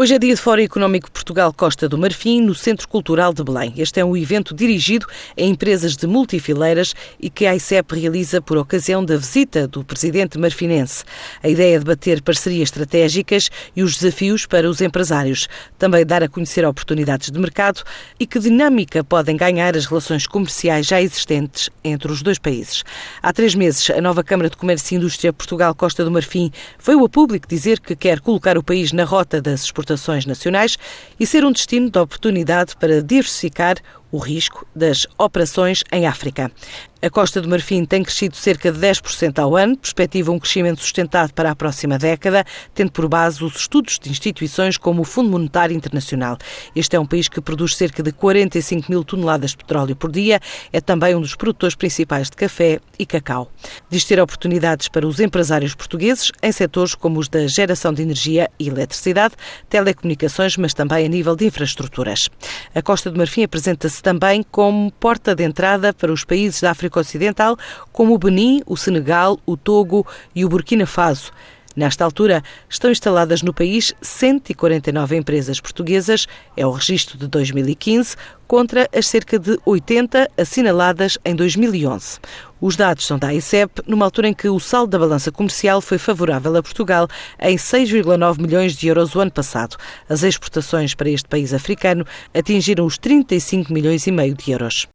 Hoje é dia de Fórum Económico Portugal Costa do Marfim, no Centro Cultural de Belém. Este é um evento dirigido a empresas de multifileiras e que a ICEP realiza por ocasião da visita do presidente marfinense. A ideia é debater parcerias estratégicas e os desafios para os empresários. Também dar a conhecer oportunidades de mercado e que dinâmica podem ganhar as relações comerciais já existentes entre os dois países. Há três meses, a nova Câmara de Comércio e Indústria Portugal Costa do Marfim foi a público dizer que quer colocar o país na rota das exportações exportações nacionais e ser um destino de oportunidade para diversificar o risco das operações em África. A Costa do Marfim tem crescido cerca de 10% ao ano, perspectiva um crescimento sustentado para a próxima década, tendo por base os estudos de instituições como o Fundo Monetário Internacional. Este é um país que produz cerca de 45 mil toneladas de petróleo por dia, é também um dos produtores principais de café e cacau. Diz ter oportunidades para os empresários portugueses em setores como os da geração de energia e eletricidade, telecomunicações, mas também a nível de infraestruturas. A Costa do Marfim apresenta-se também como porta de entrada para os países da África África Ocidental, como o Benin, o Senegal, o Togo e o Burkina Faso. Nesta altura, estão instaladas no país 149 empresas portuguesas, é o registro de 2015, contra as cerca de 80 assinaladas em 2011. Os dados são da ICEP, numa altura em que o saldo da balança comercial foi favorável a Portugal em 6,9 milhões de euros o ano passado. As exportações para este país africano atingiram os 35 milhões e meio de euros.